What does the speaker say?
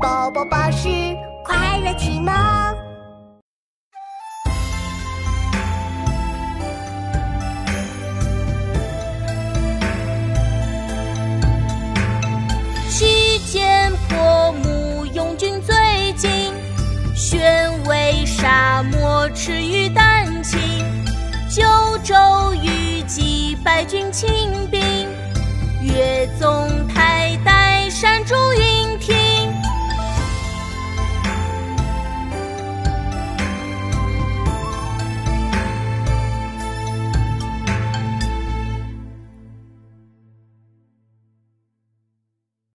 宝宝巴士快乐启蒙。须见破木拥军最近，宣为沙漠赤羽丹青。九州虞姬败军侵。